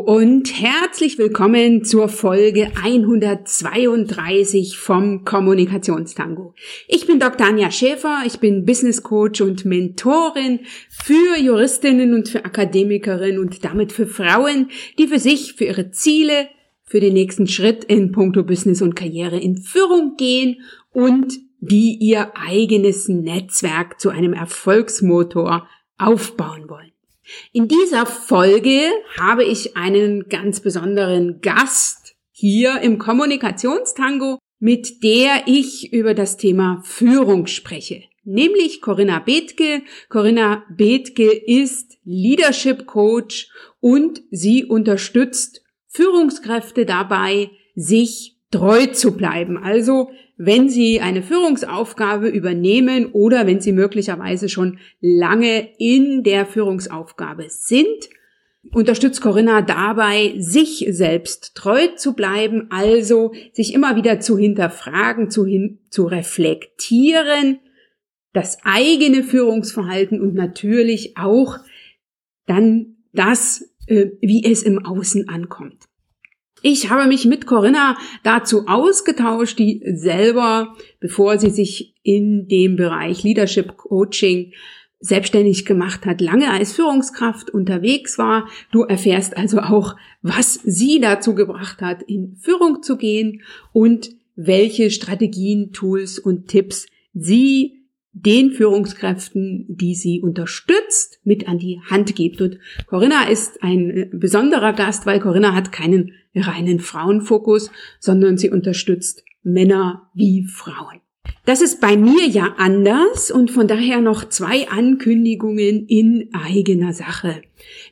und herzlich willkommen zur Folge 132 vom Kommunikationstango. Ich bin Dr. Anja Schäfer, ich bin Business Coach und Mentorin für Juristinnen und für Akademikerinnen und damit für Frauen, die für sich, für ihre Ziele, für den nächsten Schritt in puncto Business und Karriere in Führung gehen und die ihr eigenes Netzwerk zu einem Erfolgsmotor aufbauen wollen. In dieser Folge habe ich einen ganz besonderen Gast hier im Kommunikationstango, mit der ich über das Thema Führung spreche, nämlich Corinna Bethke. Corinna Bethke ist Leadership Coach und sie unterstützt Führungskräfte dabei, sich treu zu bleiben. Also wenn Sie eine Führungsaufgabe übernehmen oder wenn Sie möglicherweise schon lange in der Führungsaufgabe sind, unterstützt Corinna dabei, sich selbst treu zu bleiben, also sich immer wieder zu hinterfragen, zu, hin, zu reflektieren, das eigene Führungsverhalten und natürlich auch dann das, äh, wie es im Außen ankommt. Ich habe mich mit Corinna dazu ausgetauscht, die selber, bevor sie sich in dem Bereich Leadership Coaching selbstständig gemacht hat, lange als Führungskraft unterwegs war. Du erfährst also auch, was sie dazu gebracht hat, in Führung zu gehen und welche Strategien, Tools und Tipps sie den Führungskräften, die sie unterstützt, mit an die Hand gibt. Und Corinna ist ein äh, besonderer Gast, weil Corinna hat keinen reinen Frauenfokus, sondern sie unterstützt Männer wie Frauen. Das ist bei mir ja anders und von daher noch zwei Ankündigungen in eigener Sache.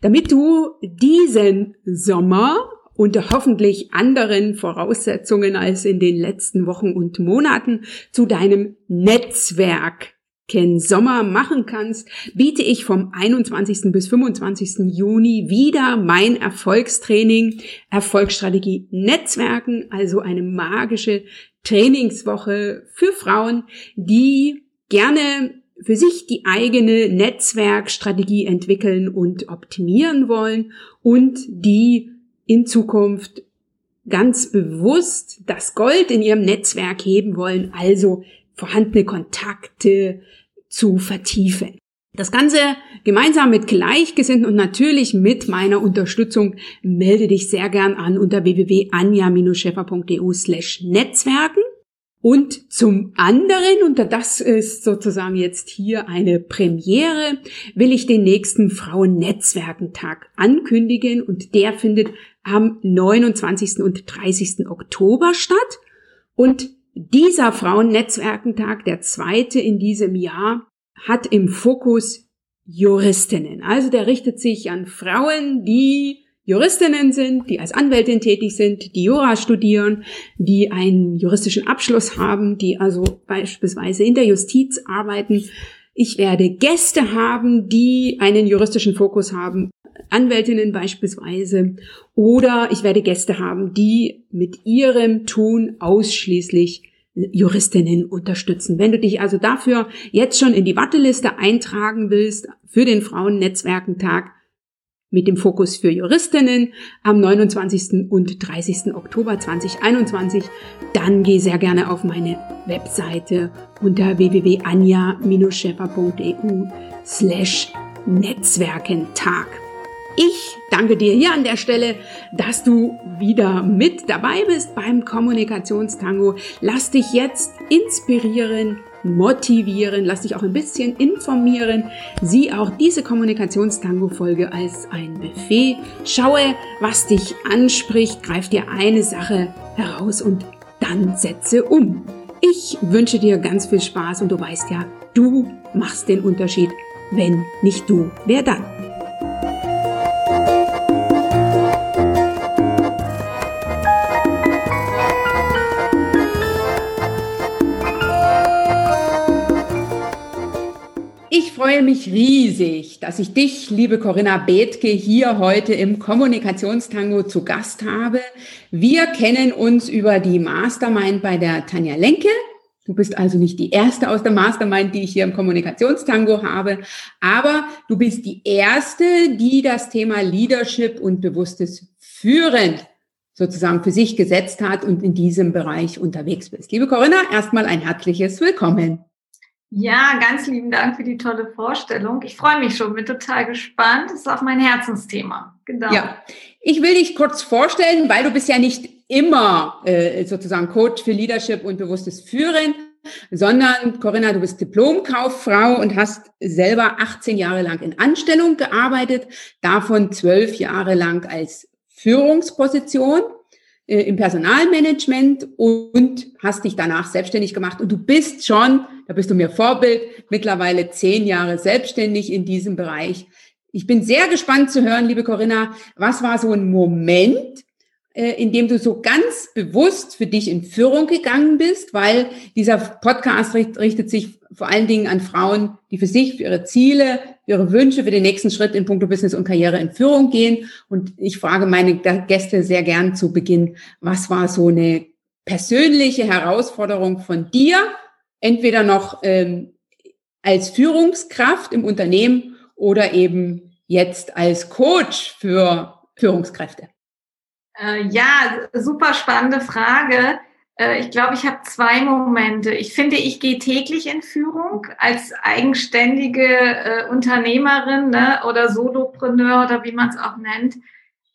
Damit du diesen Sommer unter hoffentlich anderen Voraussetzungen als in den letzten Wochen und Monaten zu deinem Netzwerk Ken Sommer machen kannst, biete ich vom 21. bis 25. Juni wieder mein Erfolgstraining Erfolgsstrategie Netzwerken, also eine magische Trainingswoche für Frauen, die gerne für sich die eigene Netzwerkstrategie entwickeln und optimieren wollen und die in Zukunft ganz bewusst das Gold in ihrem Netzwerk heben wollen, also vorhandene Kontakte zu vertiefen. Das Ganze gemeinsam mit Gleichgesinnten und natürlich mit meiner Unterstützung melde dich sehr gern an unter www.anja-scheffer.eu slash Netzwerken. Und zum anderen, und das ist sozusagen jetzt hier eine Premiere, will ich den nächsten Frauennetzwerkentag ankündigen und der findet am 29. und 30. Oktober statt. Und dieser Frauennetzwerkentag, der zweite in diesem Jahr, hat im Fokus Juristinnen. Also der richtet sich an Frauen, die Juristinnen sind, die als Anwältin tätig sind, die Jura studieren, die einen juristischen Abschluss haben, die also beispielsweise in der Justiz arbeiten. Ich werde Gäste haben, die einen juristischen Fokus haben, Anwältinnen beispielsweise, oder ich werde Gäste haben, die mit ihrem Tun ausschließlich Juristinnen unterstützen. Wenn du dich also dafür jetzt schon in die Warteliste eintragen willst für den Frauennetzwerkentag, mit dem Fokus für Juristinnen am 29. und 30. Oktober 2021. Dann geh sehr gerne auf meine Webseite unter www.anja-scheffer.eu slash Netzwerkentag. Ich danke dir hier an der Stelle, dass du wieder mit dabei bist beim Kommunikationstango. Lass dich jetzt inspirieren, motivieren, lass dich auch ein bisschen informieren. Sieh auch diese Kommunikationstango-Folge als ein Buffet. Schaue, was dich anspricht, greif dir eine Sache heraus und dann setze um. Ich wünsche dir ganz viel Spaß und du weißt ja, du machst den Unterschied. Wenn nicht du, wer dann? Freue mich riesig, dass ich dich, liebe Corinna Bethke, hier heute im Kommunikationstango zu Gast habe. Wir kennen uns über die Mastermind bei der Tanja Lenke. Du bist also nicht die erste aus der Mastermind, die ich hier im Kommunikationstango habe, aber du bist die erste, die das Thema Leadership und bewusstes Führen sozusagen für sich gesetzt hat und in diesem Bereich unterwegs bist. Liebe Corinna, erstmal ein herzliches Willkommen. Ja, ganz lieben Dank für die tolle Vorstellung. Ich freue mich schon, bin total gespannt. Das ist auch mein Herzensthema. Genau. Ja, ich will dich kurz vorstellen, weil du bist ja nicht immer äh, sozusagen Coach für Leadership und bewusstes Führen, sondern Corinna, du bist Diplomkauffrau und hast selber 18 Jahre lang in Anstellung gearbeitet, davon zwölf Jahre lang als Führungsposition äh, im Personalmanagement und hast dich danach selbstständig gemacht. Und du bist schon, da bist du mir Vorbild, mittlerweile zehn Jahre selbstständig in diesem Bereich. Ich bin sehr gespannt zu hören, liebe Corinna, was war so ein Moment, äh, in dem du so ganz bewusst für dich in Führung gegangen bist, weil dieser Podcast richtet sich vor allen Dingen an Frauen, die für sich, für ihre Ziele, ihre Wünsche, für den nächsten Schritt in puncto Business und Karriere in Führung gehen. Und ich frage meine Gäste sehr gern zu Beginn, was war so eine persönliche Herausforderung von dir, entweder noch ähm, als Führungskraft im Unternehmen oder eben jetzt als Coach für Führungskräfte? Äh, ja, super spannende Frage. Äh, ich glaube, ich habe zwei Momente. Ich finde, ich gehe täglich in Führung als eigenständige äh, Unternehmerin ne, oder Solopreneur oder wie man es auch nennt.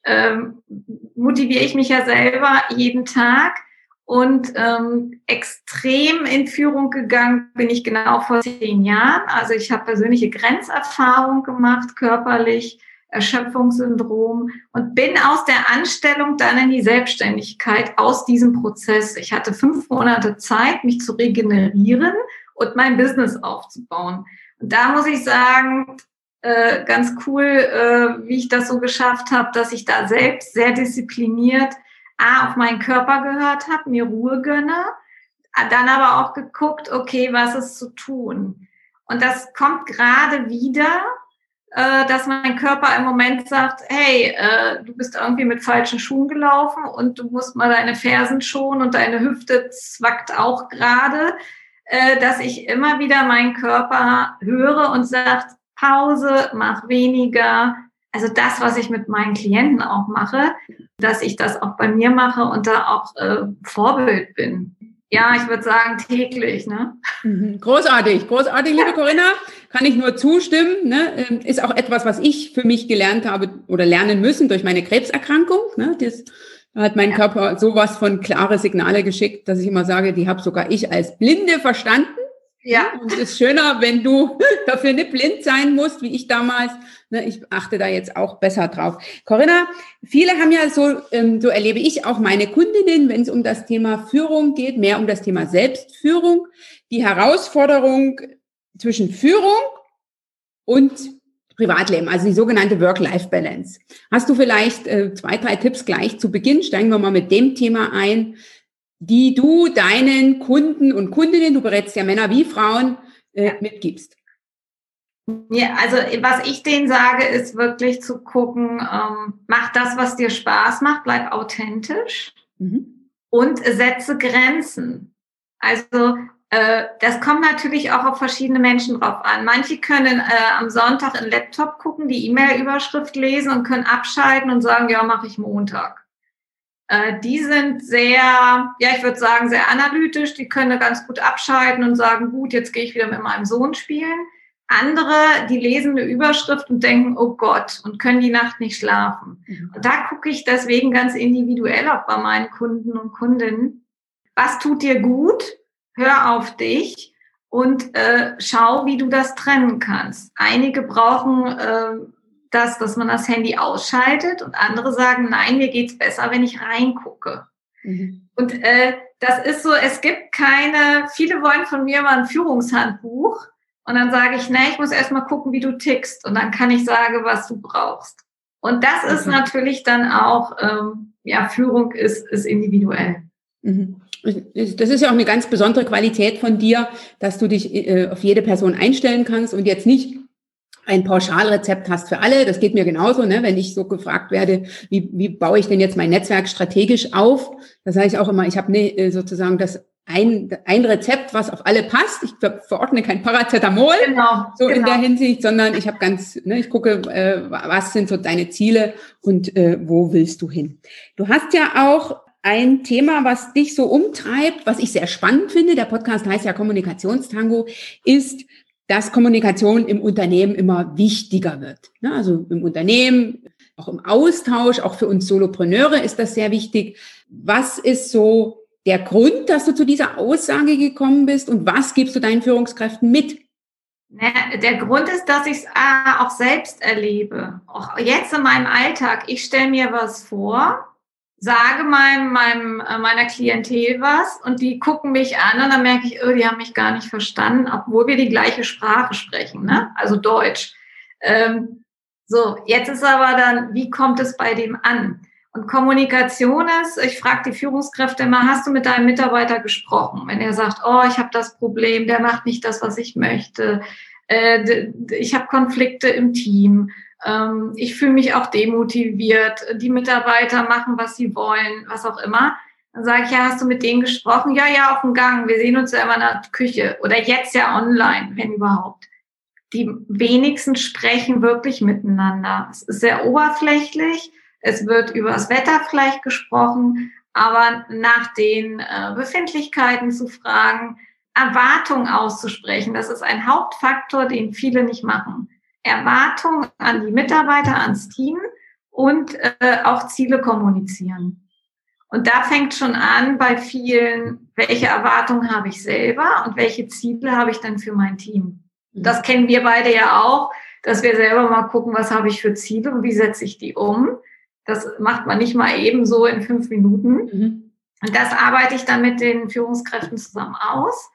Ähm, motiviere ich mich ja selber jeden Tag und ähm, extrem in Führung gegangen bin ich genau vor zehn Jahren. Also ich habe persönliche Grenzerfahrung gemacht, körperlich Erschöpfungssyndrom und bin aus der Anstellung dann in die Selbstständigkeit aus diesem Prozess. Ich hatte fünf Monate Zeit, mich zu regenerieren und mein Business aufzubauen. Und da muss ich sagen, äh, ganz cool, äh, wie ich das so geschafft habe, dass ich da selbst sehr diszipliniert A, auf meinen Körper gehört habe, mir Ruhe gönne, dann aber auch geguckt, okay, was ist zu tun? Und das kommt gerade wieder, äh, dass mein Körper im Moment sagt, hey, äh, du bist irgendwie mit falschen Schuhen gelaufen und du musst mal deine Fersen schonen und deine Hüfte zwackt auch gerade, äh, dass ich immer wieder meinen Körper höre und sagt, Pause, mach weniger. Also das, was ich mit meinen Klienten auch mache, dass ich das auch bei mir mache und da auch äh, Vorbild bin. Ja, ich würde sagen täglich. Ne? Mhm. Großartig, großartig, liebe Corinna. Kann ich nur zustimmen. Ne? Ähm, ist auch etwas, was ich für mich gelernt habe oder lernen müssen durch meine Krebserkrankung. Ne? Das hat mein ja. Körper sowas von klare Signale geschickt, dass ich immer sage, die habe sogar ich als Blinde verstanden. Ja. Und es ist schöner, wenn du dafür nicht blind sein musst, wie ich damals. Ne, ich achte da jetzt auch besser drauf. Corinna, viele haben ja so, ähm, so erlebe ich auch meine Kundinnen, wenn es um das Thema Führung geht, mehr um das Thema Selbstführung, die Herausforderung zwischen Führung und Privatleben, also die sogenannte Work-Life-Balance. Hast du vielleicht äh, zwei, drei Tipps gleich zu Beginn? Steigen wir mal mit dem Thema ein, die du deinen Kunden und Kundinnen, du berätst ja Männer wie Frauen, äh, mitgibst? Ja, also was ich denen sage, ist wirklich zu gucken, ähm, mach das, was dir Spaß macht, bleib authentisch mhm. und setze Grenzen. Also das kommt natürlich auch auf verschiedene Menschen drauf an. Manche können äh, am Sonntag in Laptop gucken, die E-Mail-Überschrift lesen und können abschalten und sagen, ja, mache ich Montag. Äh, die sind sehr, ja, ich würde sagen, sehr analytisch. Die können ganz gut abschalten und sagen, gut, jetzt gehe ich wieder mit meinem Sohn spielen. Andere, die lesen eine Überschrift und denken, oh Gott, und können die Nacht nicht schlafen. Mhm. Und da gucke ich deswegen ganz individuell auch bei meinen Kunden und Kundinnen. Was tut dir gut? Hör auf dich und äh, schau, wie du das trennen kannst. Einige brauchen äh, das, dass man das Handy ausschaltet und andere sagen, nein, mir geht's besser, wenn ich reingucke. Mhm. Und äh, das ist so, es gibt keine, viele wollen von mir mal ein Führungshandbuch und dann sage ich, nee, ich muss erst mal gucken, wie du tickst und dann kann ich sagen, was du brauchst. Und das ist mhm. natürlich dann auch, ähm, ja, Führung ist, ist individuell. Mhm. Das ist ja auch eine ganz besondere Qualität von dir, dass du dich äh, auf jede Person einstellen kannst und jetzt nicht ein Pauschalrezept hast für alle. Das geht mir genauso, ne? wenn ich so gefragt werde, wie, wie baue ich denn jetzt mein Netzwerk strategisch auf? Da sage ich auch immer, ich habe ne, sozusagen das ein, ein Rezept, was auf alle passt. Ich verordne kein Paracetamol, genau, so genau. in der Hinsicht, sondern ich habe ganz, ne, ich gucke, äh, was sind so deine Ziele und äh, wo willst du hin. Du hast ja auch ein Thema, was dich so umtreibt, was ich sehr spannend finde. Der Podcast heißt ja Kommunikationstango, ist, dass Kommunikation im Unternehmen immer wichtiger wird. Ne, also im Unternehmen, auch im Austausch, auch für uns Solopreneure ist das sehr wichtig. Was ist so der Grund, dass du zu dieser Aussage gekommen bist und was gibst du deinen Führungskräften mit? Der Grund ist, dass ich es äh, auch selbst erlebe. Auch jetzt in meinem Alltag. Ich stelle mir was vor, sage meinem, meinem, äh, meiner Klientel was und die gucken mich an und dann merke ich, oh, die haben mich gar nicht verstanden, obwohl wir die gleiche Sprache sprechen, ne? also Deutsch. Ähm, so, jetzt ist aber dann, wie kommt es bei dem an? Und Kommunikation ist, ich frage die Führungskräfte immer, hast du mit deinem Mitarbeiter gesprochen? Wenn er sagt, oh, ich habe das Problem, der macht nicht das, was ich möchte, äh, ich habe Konflikte im Team, ähm, ich fühle mich auch demotiviert, die Mitarbeiter machen, was sie wollen, was auch immer. Dann sage ich, ja, hast du mit denen gesprochen? Ja, ja, auf dem Gang. Wir sehen uns ja immer in der Küche oder jetzt ja online, wenn überhaupt. Die wenigsten sprechen wirklich miteinander. Es ist sehr oberflächlich es wird über das Wetter vielleicht gesprochen, aber nach den äh, Befindlichkeiten zu fragen, Erwartungen auszusprechen, das ist ein Hauptfaktor, den viele nicht machen. Erwartungen an die Mitarbeiter, ans Team und äh, auch Ziele kommunizieren. Und da fängt schon an bei vielen, welche Erwartungen habe ich selber und welche Ziele habe ich dann für mein Team. Das kennen wir beide ja auch, dass wir selber mal gucken, was habe ich für Ziele und wie setze ich die um. Das macht man nicht mal eben so in fünf Minuten. Mhm. Und das arbeite ich dann mit den Führungskräften zusammen aus.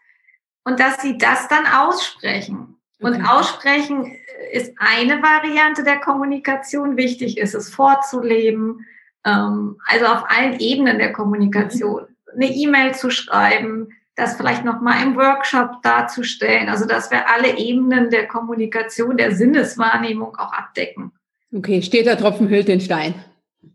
Und dass sie das dann aussprechen. Und okay. aussprechen ist eine Variante der Kommunikation. Wichtig ist es vorzuleben. Ähm, also auf allen Ebenen der Kommunikation. Eine E-Mail zu schreiben, das vielleicht nochmal im Workshop darzustellen. Also dass wir alle Ebenen der Kommunikation, der Sinneswahrnehmung auch abdecken. Okay, steht der Tropfen hüllt den Stein.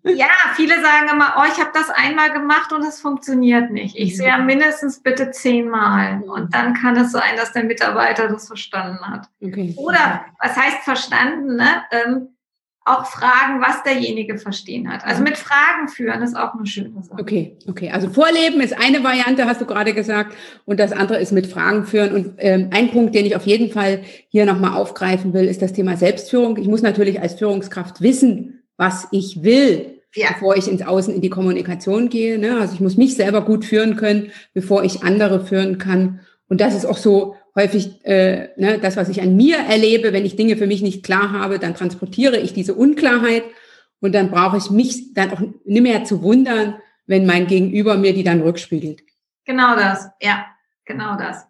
Ja, viele sagen immer, oh, ich habe das einmal gemacht und es funktioniert nicht. Ich sehe ja mhm. mindestens bitte zehnmal. Und dann kann es sein, dass der Mitarbeiter das verstanden hat. Okay. Oder was heißt verstanden? Ne? Ähm, auch fragen, was derjenige verstehen hat. Also mit Fragen führen ist auch eine schöne Sache. Okay, okay. Also Vorleben ist eine Variante, hast du gerade gesagt, und das andere ist mit Fragen führen. Und ähm, ein Punkt, den ich auf jeden Fall hier nochmal aufgreifen will, ist das Thema Selbstführung. Ich muss natürlich als Führungskraft wissen, was ich will, ja. bevor ich ins Außen in die Kommunikation gehe. Ne? Also ich muss mich selber gut führen können, bevor ich andere führen kann. Und das ist auch so häufig äh, ne, das, was ich an mir erlebe. Wenn ich Dinge für mich nicht klar habe, dann transportiere ich diese Unklarheit und dann brauche ich mich dann auch nicht mehr zu wundern, wenn mein Gegenüber mir die dann rückspiegelt. Genau das, ja, genau das.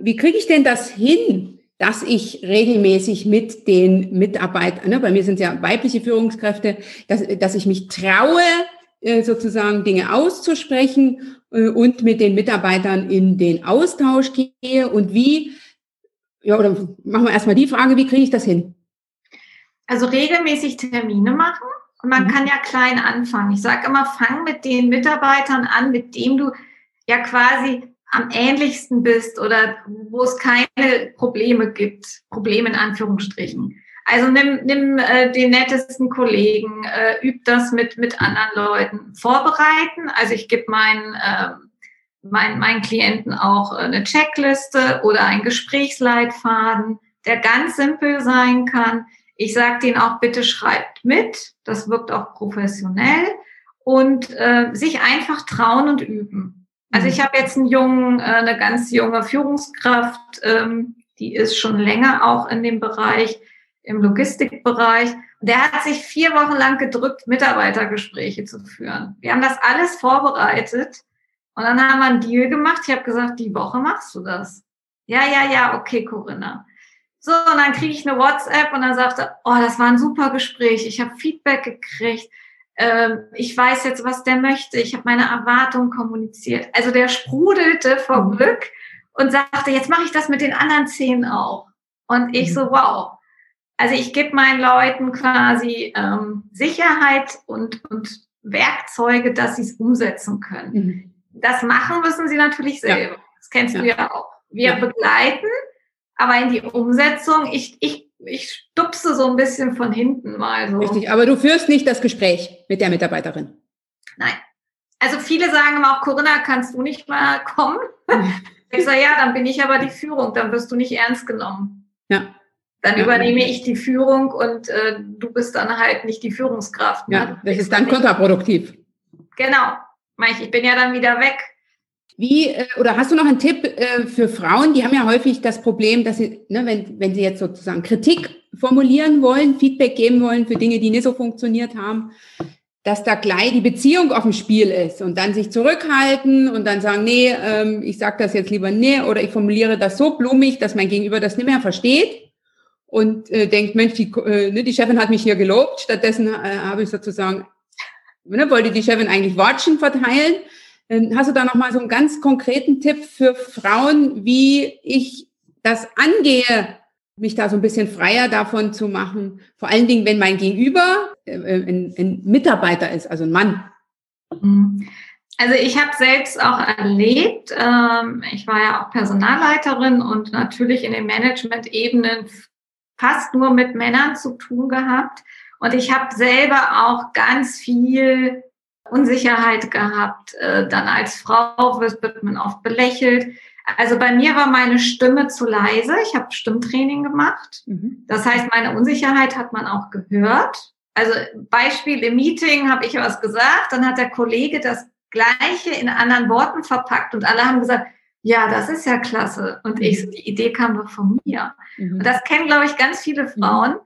Wie kriege ich denn das hin, dass ich regelmäßig mit den Mitarbeitern, ne, bei mir sind es ja weibliche Führungskräfte, dass, dass ich mich traue, äh, sozusagen Dinge auszusprechen äh, und mit den Mitarbeitern in den Austausch gehe und wie, ja, oder machen wir erstmal die Frage, wie kriege ich das hin? Also regelmäßig Termine machen und man mhm. kann ja klein anfangen. Ich sage immer, fang mit den Mitarbeitern an, mit dem du ja quasi am ähnlichsten bist oder wo es keine Probleme gibt, Probleme in Anführungsstrichen. Also nimm, nimm äh, den nettesten Kollegen, äh, üb das mit, mit anderen Leuten. Vorbereiten, also ich gebe meinen, äh, mein, meinen Klienten auch eine Checkliste oder einen Gesprächsleitfaden, der ganz simpel sein kann. Ich sage denen auch, bitte schreibt mit, das wirkt auch professionell und äh, sich einfach trauen und üben. Also ich mhm. habe jetzt einen jungen, äh, eine ganz junge Führungskraft, ähm, die ist schon länger auch in dem Bereich, im Logistikbereich. Der hat sich vier Wochen lang gedrückt, Mitarbeitergespräche zu führen. Wir haben das alles vorbereitet und dann haben wir einen Deal gemacht. Ich habe gesagt, die Woche machst du das. Ja, ja, ja, okay, Corinna. So, und dann kriege ich eine WhatsApp und dann sagte, oh, das war ein super Gespräch. Ich habe Feedback gekriegt ich weiß jetzt, was der möchte, ich habe meine Erwartungen kommuniziert. Also der sprudelte vor mhm. Glück und sagte, jetzt mache ich das mit den anderen zehn auch. Und ich mhm. so, wow. Also ich gebe meinen Leuten quasi ähm, Sicherheit und, und Werkzeuge, dass sie es umsetzen können. Mhm. das machen müssen sie natürlich selber. Ja. Das kennst ja. du ja auch. Wir ja. begleiten, aber in die Umsetzung, ich, ich, ich stupse so ein bisschen von hinten mal so. Richtig, aber du führst nicht das Gespräch mit der Mitarbeiterin. Nein. Also viele sagen immer auch, Corinna, kannst du nicht mal kommen? ich sage, ja, dann bin ich aber die Führung, dann wirst du nicht ernst genommen. Ja. Dann ja. übernehme ich die Führung und äh, du bist dann halt nicht die Führungskraft. Ne? Ja, das ist dann kontraproduktiv. Genau. Ich bin ja dann wieder weg. Wie, äh, oder hast du noch einen Tipp äh, für Frauen? Die haben ja häufig das Problem, dass sie, ne, wenn, wenn sie jetzt sozusagen Kritik formulieren wollen, Feedback geben wollen für Dinge, die nicht so funktioniert haben, dass da gleich die Beziehung auf dem Spiel ist und dann sich zurückhalten und dann sagen, nee, ähm, ich sage das jetzt lieber nee oder ich formuliere das so blumig, dass mein Gegenüber das nicht mehr versteht und äh, denkt, Mensch, die, äh, ne, die Chefin hat mich hier gelobt, stattdessen äh, habe ich sozusagen, ne, wollte die Chefin eigentlich Watschen verteilen hast du da nochmal so einen ganz konkreten Tipp für Frauen, wie ich das angehe, mich da so ein bisschen freier davon zu machen? Vor allen Dingen, wenn mein Gegenüber äh, ein, ein Mitarbeiter ist, also ein Mann. Mhm. Also ich habe selbst auch erlebt, ähm, ich war ja auch Personalleiterin und natürlich in den Management-Ebenen fast nur mit Männern zu tun gehabt. Und ich habe selber auch ganz viel Unsicherheit gehabt. Äh, dann als Frau wird, man oft belächelt. Also bei mir war meine Stimme zu leise. Ich habe Stimmtraining gemacht. Mhm. Das heißt, meine Unsicherheit hat man auch gehört. Also Beispiel im Meeting habe ich was gesagt, dann hat der Kollege das Gleiche in anderen Worten verpackt und alle haben gesagt, ja, das ist ja klasse. Und ich, die Idee kam doch von mir. Mhm. Und das kennen, glaube ich, ganz viele mhm. Frauen. Mhm.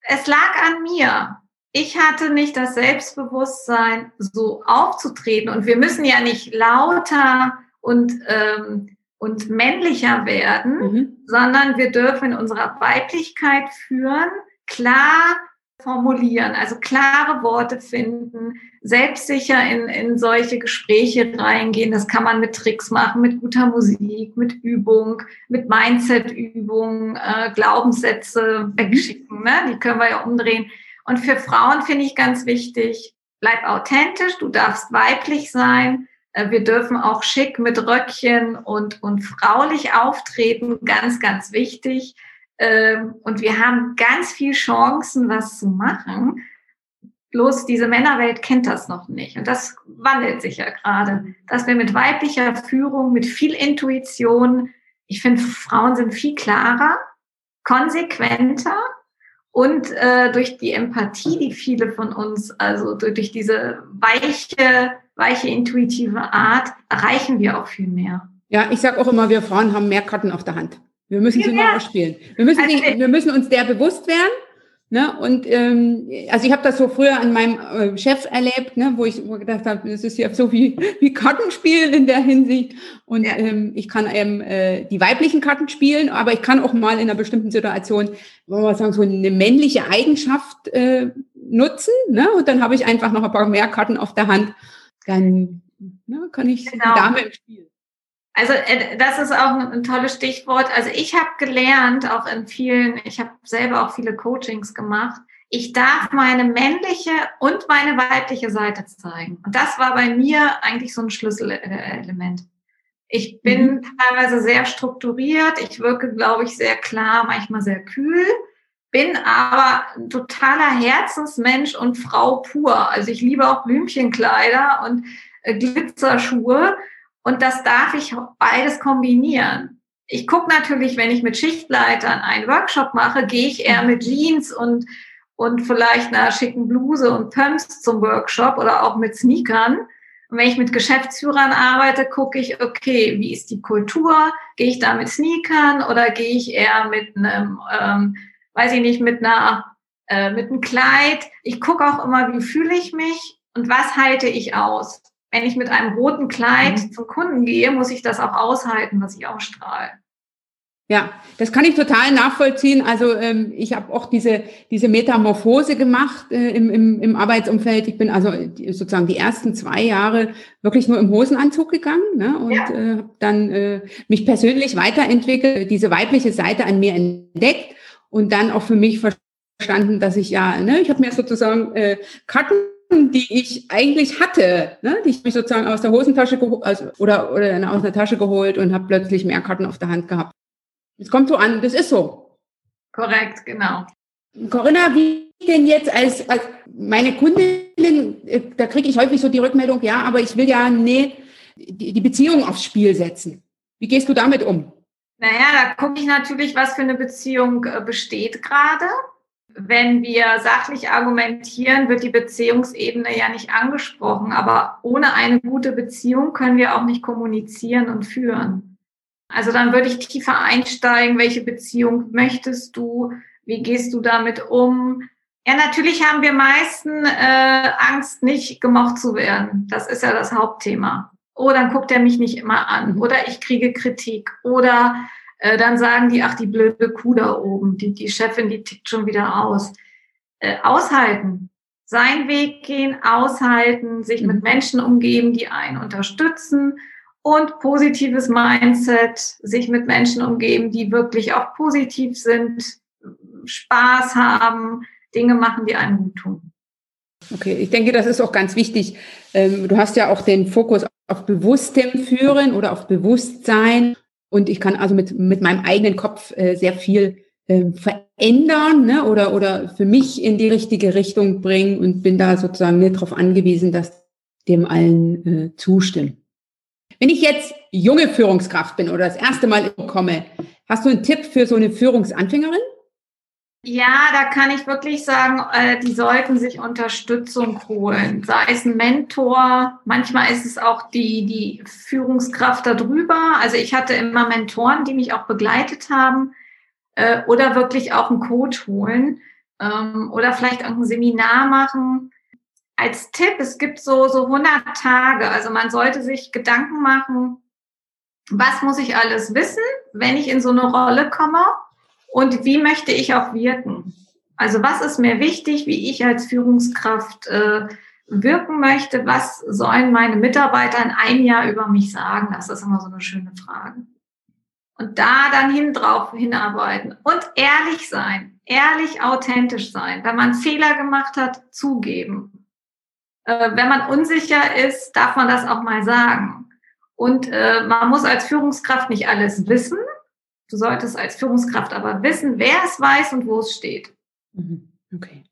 Es lag an mir ich hatte nicht das Selbstbewusstsein, so aufzutreten. Und wir müssen ja nicht lauter und, ähm, und männlicher werden, mhm. sondern wir dürfen in unserer Weiblichkeit führen, klar formulieren, also klare Worte finden, selbstsicher in, in solche Gespräche reingehen. Das kann man mit Tricks machen, mit guter Musik, mit Übung, mit Mindset-Übungen, äh, Glaubenssätze wegschicken. Ne? Die können wir ja umdrehen. Und für Frauen finde ich ganz wichtig, bleib authentisch, du darfst weiblich sein. Äh, wir dürfen auch schick mit Röckchen und, und fraulich auftreten, ganz, ganz wichtig. Ähm, und wir haben ganz viel Chancen, was zu machen. Bloß diese Männerwelt kennt das noch nicht. Und das wandelt sich ja gerade, dass wir mit weiblicher Führung, mit viel Intuition, ich finde, Frauen sind viel klarer, konsequenter und äh, durch die Empathie, die viele von uns, also durch, diese weiche, weiche, intuitive Art, erreichen wir auch viel mehr. Ja, ich sage auch immer, wir Frauen haben mehr Karten auf der Hand. Wir müssen sie nur ausspielen. Wir müssen, also, wir müssen uns der bewusst werden Ne? Und ähm, also ich habe das so früher an meinem äh, Chef erlebt, ne? wo ich gedacht habe, das ist ja so wie, wie Kartenspielen in der Hinsicht. Und ja. ähm, ich kann eben äh, die weiblichen Karten spielen, aber ich kann auch mal in einer bestimmten Situation, wollen wir sagen, so eine männliche Eigenschaft äh, nutzen. Ne? Und dann habe ich einfach noch ein paar mehr Karten auf der Hand. Dann ne, kann ich genau. die Dame im Spiel. Also äh, das ist auch ein, tolles Stichwort. Also ich habe gelernt, auch in vielen, ich habe selber auch viele Coachings gemacht, ich darf meine männliche und meine weibliche Seite zeigen. Und das war bei mir eigentlich so ein Schlüsselelement. Ich bin mhm. teilweise sehr strukturiert, ich wirke, glaube ich, sehr klar, manchmal sehr kühl, bin aber ein totaler Herzensmensch und Frau pur. Also ich liebe auch Blümchenkleider und äh, Glitzerschuhe und das darf ich beides kombinieren. Ich gucke natürlich, wenn ich mit Schichtleitern einen Workshop mache, gehe ich eher mit Jeans und, und vielleicht einer schicken Bluse und Pumps zum Workshop oder auch mit Sneakern. Und wenn ich mit Geschäftsführern arbeite, gucke ich, okay, wie ist die Kultur? Gehe ich da mit Sneakern oder gehe ich eher mit einem, ähm, weiß ich nicht, mit einer, äh, mit einem Kleid? Ich gucke auch immer, wie fühle ich mich und was halte ich aus? Wenn ich mit einem roten Kleid mhm. zum Kunden gehe, muss ich das auch aushalten, was ich ausstrahle. Ja, das kann ich total nachvollziehen. Also ähm, ich habe auch diese diese Metamorphose gemacht äh, im, im, im Arbeitsumfeld. Ich bin also sozusagen die ersten zwei Jahre wirklich nur im Hosenanzug gegangen ne? und ja. äh, dann äh, mich persönlich weiterentwickelt, diese weibliche Seite an mir entdeckt und dann auch für mich verstanden, dass ich ja, ne, ich habe mir sozusagen äh, Karten die ich eigentlich hatte, ne, die ich mich sozusagen aus der Hosentasche also, oder, oder aus der Tasche geholt und habe plötzlich mehr Karten auf der Hand gehabt. Es kommt so an, das ist so. Korrekt, genau. Corinna, wie denn jetzt als, als meine Kundinnen, äh, da kriege ich häufig so die Rückmeldung, ja, aber ich will ja nee, die, die Beziehung aufs Spiel setzen. Wie gehst du damit um? Naja, da gucke ich natürlich, was für eine Beziehung äh, besteht gerade. Wenn wir sachlich argumentieren, wird die Beziehungsebene ja nicht angesprochen. Aber ohne eine gute Beziehung können wir auch nicht kommunizieren und führen. Also dann würde ich tiefer einsteigen. Welche Beziehung möchtest du? Wie gehst du damit um? Ja, natürlich haben wir meisten äh, Angst, nicht gemocht zu werden. Das ist ja das Hauptthema. Oh, dann guckt er mich nicht immer an. Oder ich kriege Kritik. Oder äh, dann sagen die, ach, die blöde Kuh da oben, die, die Chefin, die tickt schon wieder aus. Äh, aushalten. Seinen Weg gehen, aushalten, sich mit mhm. Menschen umgeben, die einen unterstützen und positives Mindset, sich mit Menschen umgeben, die wirklich auch positiv sind, Spaß haben, Dinge machen, die einem gut tun. Okay, ich denke, das ist auch ganz wichtig. Ähm, du hast ja auch den Fokus auf bewusstem Führen oder auf Bewusstsein. Und ich kann also mit, mit meinem eigenen Kopf äh, sehr viel äh, verändern ne? oder, oder für mich in die richtige Richtung bringen und bin da sozusagen nicht darauf angewiesen, dass dem allen äh, zustimmen. Wenn ich jetzt junge Führungskraft bin oder das erste Mal komme, hast du einen Tipp für so eine Führungsanfängerin? Ja, da kann ich wirklich sagen, äh, die sollten sich Unterstützung holen. Sei es ein Mentor, manchmal ist es auch die, die Führungskraft darüber. Also ich hatte immer Mentoren, die mich auch begleitet haben. Äh, oder wirklich auch einen Coach holen. Ähm, oder vielleicht irgendein Seminar machen. Als Tipp, es gibt so, so 100 Tage. Also man sollte sich Gedanken machen, was muss ich alles wissen, wenn ich in so eine Rolle komme? Und wie möchte ich auch wirken? Also was ist mir wichtig, wie ich als Führungskraft äh, wirken möchte? Was sollen meine Mitarbeiter in einem Jahr über mich sagen? Das ist immer so eine schöne Frage. Und da dann hin drauf hinarbeiten und ehrlich sein, ehrlich authentisch sein. Wenn man Fehler gemacht hat, zugeben. Äh, wenn man unsicher ist, darf man das auch mal sagen. Und äh, man muss als Führungskraft nicht alles wissen, Du solltest als Führungskraft aber wissen, wer es weiß und wo es steht. Mhm. Okay.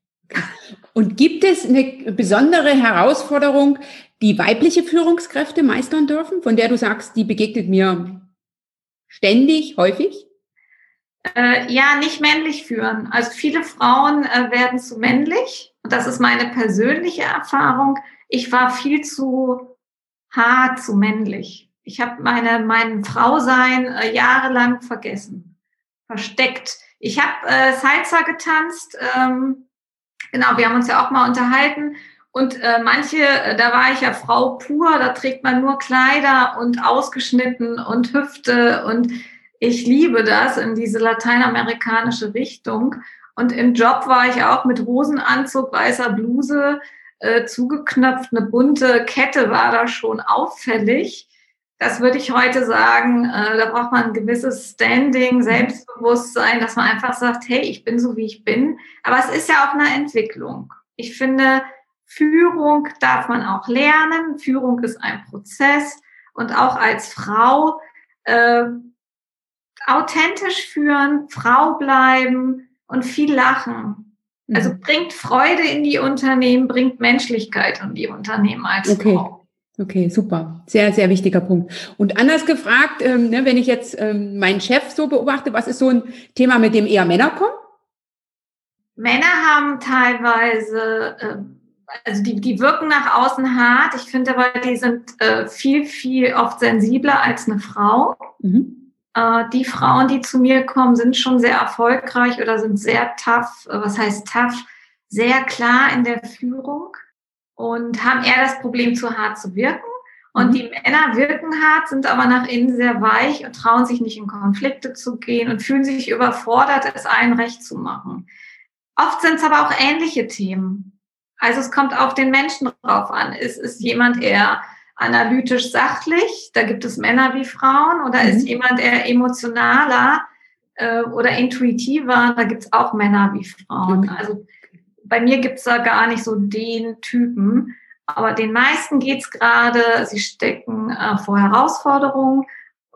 Und gibt es eine besondere Herausforderung, die weibliche Führungskräfte meistern dürfen, von der du sagst, die begegnet mir ständig, häufig? Äh, ja, nicht männlich führen. Also viele Frauen äh, werden zu männlich. Und das ist meine persönliche Erfahrung. Ich war viel zu hart zu männlich. Ich habe meine mein Frausein äh, jahrelang vergessen, versteckt. Ich habe äh, Salsa getanzt. Ähm, genau, wir haben uns ja auch mal unterhalten. Und äh, manche, äh, da war ich ja Frau pur, da trägt man nur Kleider und ausgeschnitten und Hüfte und ich liebe das in diese lateinamerikanische Richtung. Und im Job war ich auch mit Rosenanzug, weißer Bluse, äh, zugeknöpft, eine bunte Kette war da schon auffällig das würde ich heute sagen, äh, da braucht man ein gewisses Standing, Selbstbewusstsein, dass man einfach sagt, hey, ich bin so, wie ich bin. Aber es ist ja auch eine Entwicklung. Ich finde, Führung darf man auch lernen. Führung ist ein Prozess. Und auch als Frau äh, authentisch führen, Frau bleiben und viel lachen. Also mhm. bringt Freude in die Unternehmen, bringt Menschlichkeit in die Unternehmen als okay. Frau. Okay, super. Sehr, sehr wichtiger Punkt. Und anders gefragt, ähm, ne, wenn ich jetzt ähm, meinen Chef so beobachte, was ist so ein Thema, mit dem eher Männer kommen? Männer haben teilweise, äh, also die, die wirken nach außen hart. Ich finde aber, die sind äh, viel, viel oft sensibler als eine Frau. Mhm. Äh, die Frauen, die zu mir kommen, sind schon sehr erfolgreich oder sind sehr tough. Äh, was heißt tough? Sehr klar in der Führung und haben eher das Problem, zu hart zu wirken. Und mhm. die Männer wirken hart, sind aber nach innen sehr weich und trauen sich nicht in Konflikte zu gehen und fühlen sich überfordert, es allen recht zu machen. Oft sind es aber auch ähnliche Themen. Also es kommt auf den Menschen drauf an. Ist, ist jemand eher analytisch sachlich? Da gibt es Männer wie Frauen. Oder mhm. ist jemand eher emotionaler äh, oder intuitiver? Da gibt es auch Männer wie Frauen. Okay. Also bei mir gibt's da gar nicht so den Typen. Aber den meisten geht's gerade, sie stecken äh, vor Herausforderungen,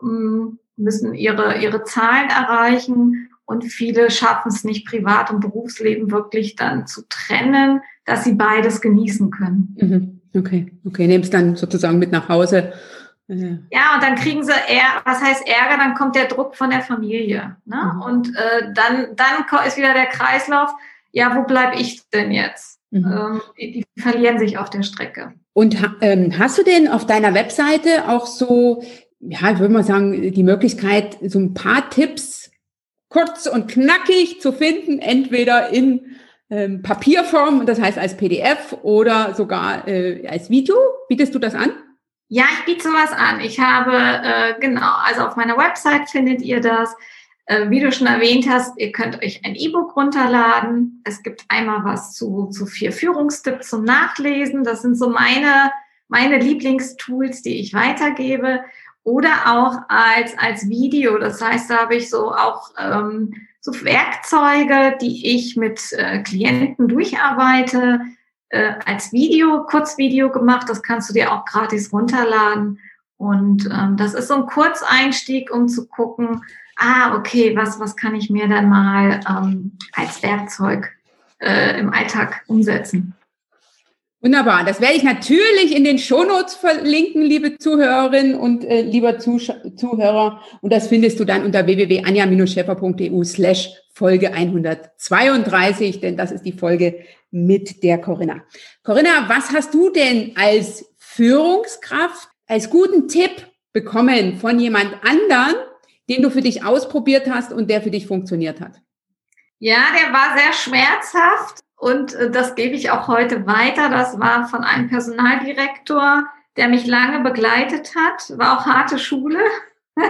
ähm, müssen ihre, ihre Zahlen erreichen und viele schaffen es nicht, Privat- und Berufsleben wirklich dann zu trennen, dass sie beides genießen können. Mhm. Okay, okay, nehmen es dann sozusagen mit nach Hause. Ja, und dann kriegen sie eher, was heißt Ärger, dann kommt der Druck von der Familie. Ne? Mhm. Und äh, dann, dann ist wieder der Kreislauf, ja, wo bleibe ich denn jetzt? Mhm. Ähm, die, die, verlieren sich auf der Strecke. Und ähm, hast du denn auf deiner Webseite auch so, ja, ich würde mal sagen, die Möglichkeit, so ein paar Tipps kurz und knackig zu finden, entweder in ähm, Papierform, das heißt als PDF oder sogar äh, als Video? Bietest du das an? Ja, ich biete sowas an. Ich habe, äh, genau, also auf meiner Website findet ihr das. Äh, wie du schon erwähnt hast, ihr könnt euch ein E-Book runterladen. Es gibt einmal was zu, zu vier Führungstipps zum Nachlesen. Das sind so meine, meine Lieblingstools, die ich weitergebe. Oder auch als, als Video. Das heißt, da habe ich so auch ähm, so Werkzeuge, die ich mit äh, Klienten durcharbeite äh, als Video, Kurzvideo gemacht. Das kannst du dir auch gratis runterladen. Und ähm, das ist so ein Kurzeinstieg, um zu gucken, ah, okay, was, was kann ich mir dann mal ähm, als Werkzeug äh, im Alltag umsetzen. Wunderbar. Das werde ich natürlich in den Shownotes verlinken, liebe Zuhörerinnen und äh, lieber Zusch Zuhörer. Und das findest du dann unter www.anja-scheffer.eu slash Folge 132, denn das ist die Folge mit der Corinna. Corinna, was hast du denn als Führungskraft als guten Tipp bekommen von jemand anderen, den du für dich ausprobiert hast und der für dich funktioniert hat? Ja, der war sehr schmerzhaft und äh, das gebe ich auch heute weiter. Das war von einem Personaldirektor, der mich lange begleitet hat, war auch harte Schule.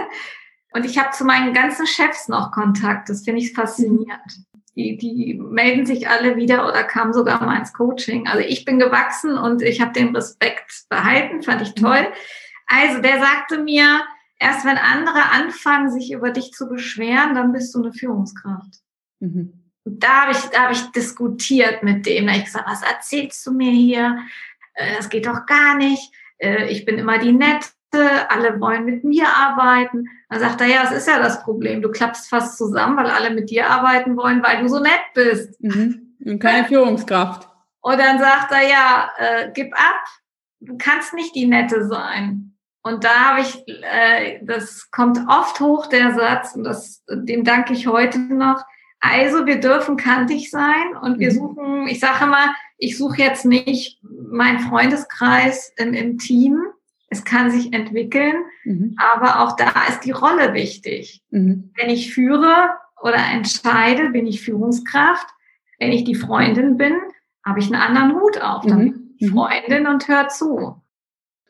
Und ich habe zu meinen ganzen Chefs noch Kontakt. Das finde ich faszinierend die, die melden sich alle wieder oder kamen sogar mal ins Coaching. Also ich bin gewachsen und ich habe den Respekt behalten, fand ich toll. Also der sagte mir, erst wenn andere anfangen, sich über dich zu beschweren, dann bist du eine Führungskraft. Mhm. Und da habe ich, da hab ich diskutiert mit dem. Da habe ich gesagt, was erzählst du mir hier? Äh, das geht doch gar nicht. Äh, ich bin immer die Nette alle wollen mit mir arbeiten. Dann sagt er, ja, das ist ja das Problem. Du klappst fast zusammen, weil alle mit dir arbeiten wollen, weil du so nett bist. Mhm. Und keine Führungskraft. Und dann sagt er, ja, äh, gib ab. Du kannst nicht die Nette sein. Und da habe ich, äh, das kommt oft hoch, der Satz, und das, dem danke ich heute noch. Also, wir dürfen kantig sein und wir mhm. suchen, ich sage mal, ich suche jetzt nicht meinen Freundeskreis im, im Team, es kann sich entwickeln, mhm. aber auch da ist die Rolle wichtig. Mhm. Wenn ich führe oder entscheide, bin ich Führungskraft. Wenn ich die Freundin bin, habe ich einen anderen Hut auf. Dann mhm. bin ich mhm. Freundin und hör zu.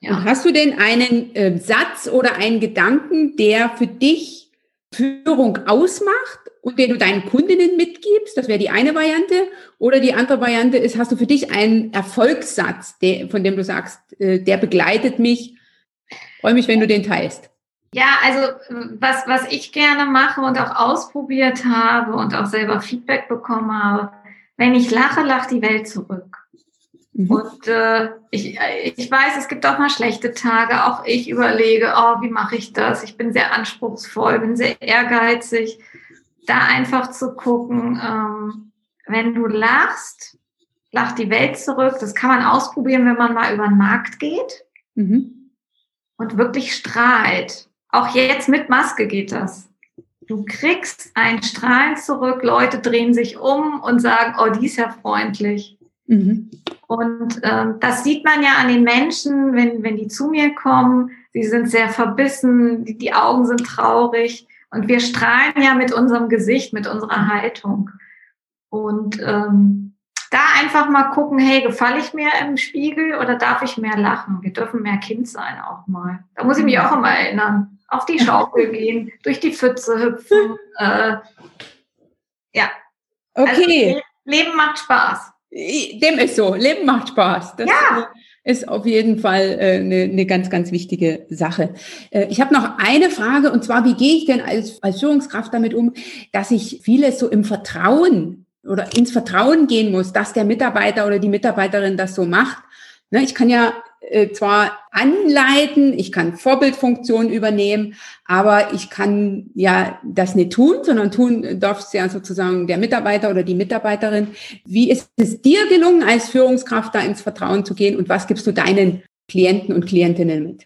Ja. Hast du denn einen äh, Satz oder einen Gedanken, der für dich Führung ausmacht und den du deinen Kundinnen mitgibst? Das wäre die eine Variante. Oder die andere Variante ist, hast du für dich einen Erfolgssatz, der, von dem du sagst, äh, der begleitet mich? Freue mich, wenn du den teilst. Ja, also was, was ich gerne mache und auch ausprobiert habe und auch selber Feedback bekommen habe, wenn ich lache, lacht die Welt zurück. Mhm. Und äh, ich, ich weiß, es gibt auch mal schlechte Tage. Auch ich überlege, oh, wie mache ich das? Ich bin sehr anspruchsvoll, bin sehr ehrgeizig. Da einfach zu gucken, ähm, wenn du lachst, lacht die Welt zurück. Das kann man ausprobieren, wenn man mal über den Markt geht mhm. und wirklich strahlt. Auch jetzt mit Maske geht das. Du kriegst ein Strahlen zurück, Leute drehen sich um und sagen, oh, die ist ja freundlich. Mhm. Und ähm, das sieht man ja an den Menschen, wenn, wenn die zu mir kommen. Sie sind sehr verbissen, die, die Augen sind traurig. Und wir strahlen ja mit unserem Gesicht, mit unserer Haltung. Und ähm, da einfach mal gucken, hey, gefalle ich mir im Spiegel oder darf ich mehr lachen? Wir dürfen mehr Kind sein auch mal. Da muss ich mich auch immer erinnern. Auf die Schaukel gehen, durch die Pfütze hüpfen. Äh, ja. Okay. Also, Leben macht Spaß. Dem ist so. Leben macht Spaß. Das ja. ist auf jeden Fall äh, eine, eine ganz, ganz wichtige Sache. Äh, ich habe noch eine Frage und zwar, wie gehe ich denn als, als Führungskraft damit um, dass ich vieles so im Vertrauen oder ins Vertrauen gehen muss, dass der Mitarbeiter oder die Mitarbeiterin das so macht. Ne, ich kann ja äh, zwar anleiten, ich kann Vorbildfunktionen übernehmen, aber ich kann ja das nicht tun, sondern tun darf es ja sozusagen der Mitarbeiter oder die Mitarbeiterin. Wie ist es dir gelungen, als Führungskraft da ins Vertrauen zu gehen und was gibst du deinen Klienten und Klientinnen mit?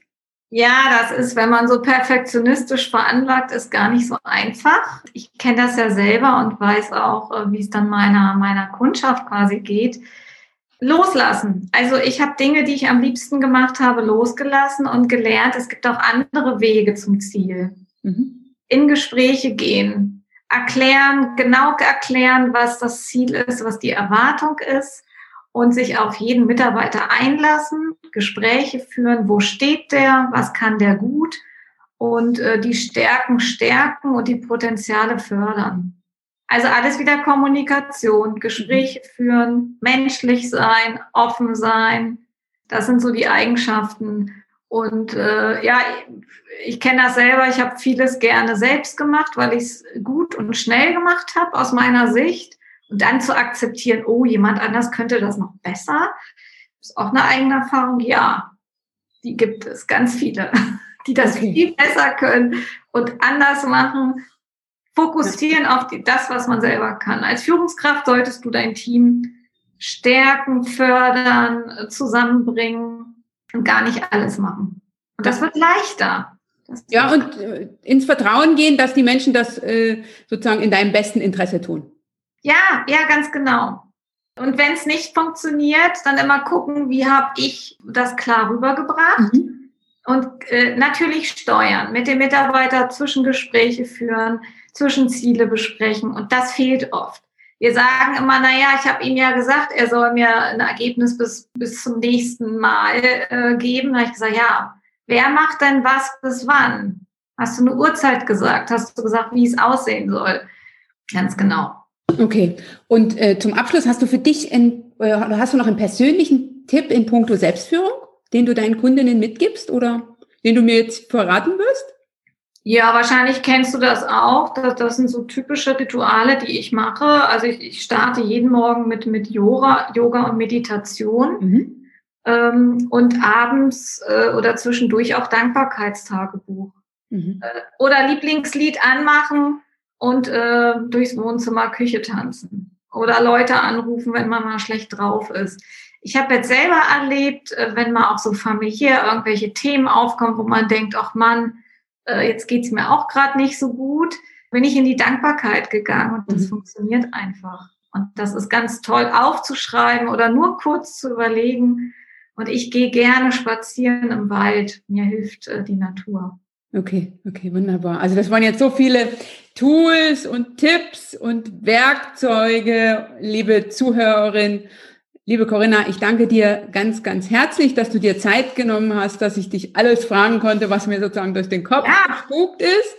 Ja, das ist, wenn man so perfektionistisch veranlagt ist, gar nicht so einfach. Ich kenne das ja selber und weiß auch, äh, wie es dann meiner, meiner Kundschaft quasi geht. Loslassen. Also ich habe Dinge, die ich am liebsten gemacht habe, losgelassen und gelernt, es gibt auch andere Wege zum Ziel. Mhm. In Gespräche gehen, erklären, genau erklären, was das Ziel ist, was die Erwartung ist und sich auf jeden Mitarbeiter einlassen, Gespräche führen, wo steht der, was kann der gut und äh, die Stärken stärken und die Potenziale fördern. Also alles wieder Kommunikation, Gespräche mhm. führen, menschlich sein, offen sein. Das sind so die Eigenschaften. Und äh, ja, ich, ich kenne das selber. Ich habe vieles gerne selbst gemacht, weil ich es gut und schnell gemacht habe aus meiner Sicht. Und dann zu akzeptieren, oh, jemand anders könnte das noch besser, ist auch eine eigene Erfahrung. Ja, die gibt es, ganz viele, die das okay. viel besser können und anders machen. Fokussieren auf die, das, was man selber kann. Als Führungskraft solltest du dein Team stärken, fördern, zusammenbringen und gar nicht alles machen. Und das wird leichter. Das ja, und äh, ins Vertrauen gehen, dass die Menschen das äh, sozusagen in deinem besten Interesse tun. Ja, ja, ganz genau. Und wenn es nicht funktioniert, dann immer gucken, wie habe ich das klar rübergebracht. Mhm. Und äh, natürlich steuern, mit dem Mitarbeiter Zwischengespräche führen, Zwischenziele besprechen. Und das fehlt oft. Wir sagen immer, na ja, ich habe ihm ja gesagt, er soll mir ein Ergebnis bis, bis zum nächsten Mal äh, geben. Da habe ich gesagt, ja, wer macht denn was bis wann? Hast du eine Uhrzeit gesagt? Hast du gesagt, wie es aussehen soll? Ganz genau. Okay. Und äh, zum Abschluss hast du für dich ein, äh, hast du noch einen persönlichen Tipp in puncto Selbstführung, den du deinen Kundinnen mitgibst oder den du mir jetzt verraten wirst? Ja, wahrscheinlich kennst du das auch. Das, das sind so typische Rituale, die ich mache. Also ich, ich starte jeden Morgen mit, mit Yoga, Yoga und Meditation. Mhm. Ähm, und abends äh, oder zwischendurch auch Dankbarkeitstagebuch. Mhm. Äh, oder Lieblingslied anmachen und äh, durchs Wohnzimmer Küche tanzen oder Leute anrufen, wenn man mal schlecht drauf ist. Ich habe jetzt selber erlebt, äh, wenn mal auch so familiär irgendwelche Themen aufkommen, wo man denkt, ach Mann, äh, jetzt geht's mir auch gerade nicht so gut, bin ich in die Dankbarkeit gegangen und das mhm. funktioniert einfach. Und das ist ganz toll aufzuschreiben oder nur kurz zu überlegen. Und ich gehe gerne spazieren im Wald. Mir hilft äh, die Natur. Okay, okay, wunderbar. Also das waren jetzt so viele Tools und Tipps und Werkzeuge, liebe Zuhörerin. Liebe Corinna, ich danke dir ganz, ganz herzlich, dass du dir Zeit genommen hast, dass ich dich alles fragen konnte, was mir sozusagen durch den Kopf ja. gespukt ist.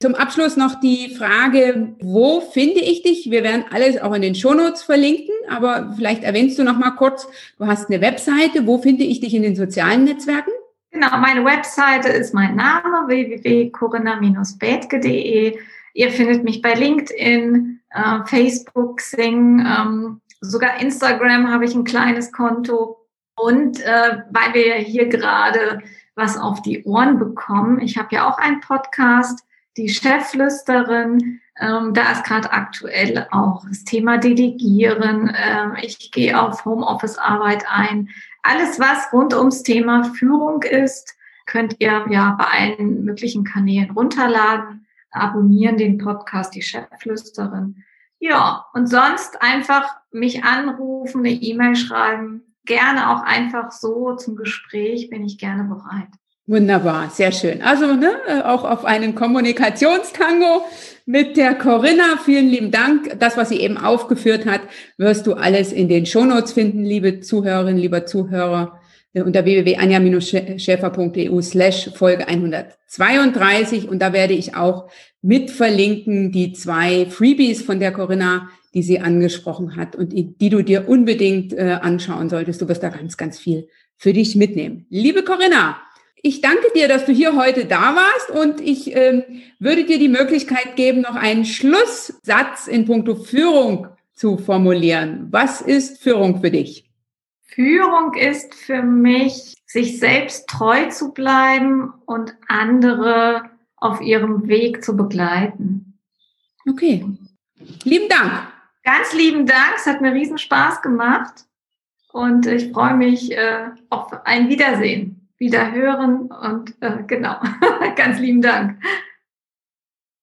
Zum Abschluss noch die Frage, wo finde ich dich? Wir werden alles auch in den Shownotes verlinken, aber vielleicht erwähnst du noch mal kurz, du hast eine Webseite, wo finde ich dich in den sozialen Netzwerken? Genau, meine Webseite ist mein Name www.corinna-bethke.de. Ihr findet mich bei LinkedIn, äh, Facebook, Sing, ähm, sogar Instagram habe ich ein kleines Konto. Und äh, weil wir hier gerade was auf die Ohren bekommen, ich habe ja auch einen Podcast, die Cheflüsterin, ähm, da ist gerade aktuell auch das Thema Delegieren. Ähm, ich gehe auf Homeoffice-Arbeit ein. Alles, was rund ums Thema Führung ist, könnt ihr ja bei allen möglichen Kanälen runterladen, abonnieren den Podcast Die Chefflüsterin. Ja, und sonst einfach mich anrufen, eine E-Mail schreiben. Gerne auch einfach so zum Gespräch bin ich gerne bereit. Wunderbar, sehr schön. Also ne, äh, auch auf einen Kommunikationstango mit der Corinna. Vielen lieben Dank. Das, was sie eben aufgeführt hat, wirst du alles in den Shownotes finden, liebe Zuhörerinnen, lieber Zuhörer, unter www.anja-schäfer.eu slash Folge 132. Und da werde ich auch mit verlinken die zwei Freebies von der Corinna, die sie angesprochen hat und die du dir unbedingt äh, anschauen solltest. Du wirst da ganz, ganz viel für dich mitnehmen. Liebe Corinna, ich danke dir, dass du hier heute da warst und ich ähm, würde dir die Möglichkeit geben, noch einen Schlusssatz in puncto Führung zu formulieren. Was ist Führung für dich? Führung ist für mich, sich selbst treu zu bleiben und andere auf ihrem Weg zu begleiten. Okay. Lieben Dank. Ganz lieben Dank. Es hat mir riesen Spaß gemacht. Und ich freue mich äh, auf ein Wiedersehen, Wiederhören und äh, genau. Ganz lieben Dank.